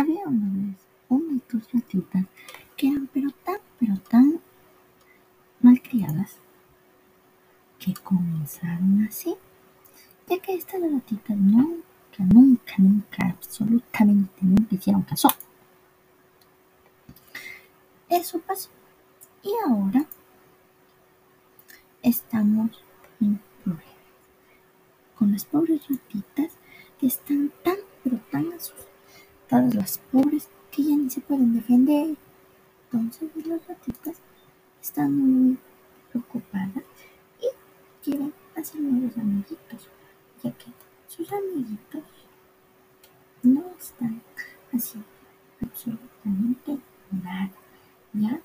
Había una vez unas dos ratitas que eran pero tan, pero tan malcriadas que comenzaron así, ya que estas ratitas nunca, nunca, nunca, absolutamente nunca hicieron caso. Eso pasó. Y ahora estamos en problemas con las pobres ratitas que están tan, pero tan asustadas, las pobres que ya ni se pueden defender. Entonces las ratitas están muy preocupadas y quieren hacer nuevos amiguitos, ya que sus amiguitos no están haciendo absolutamente nada. ¿Ya?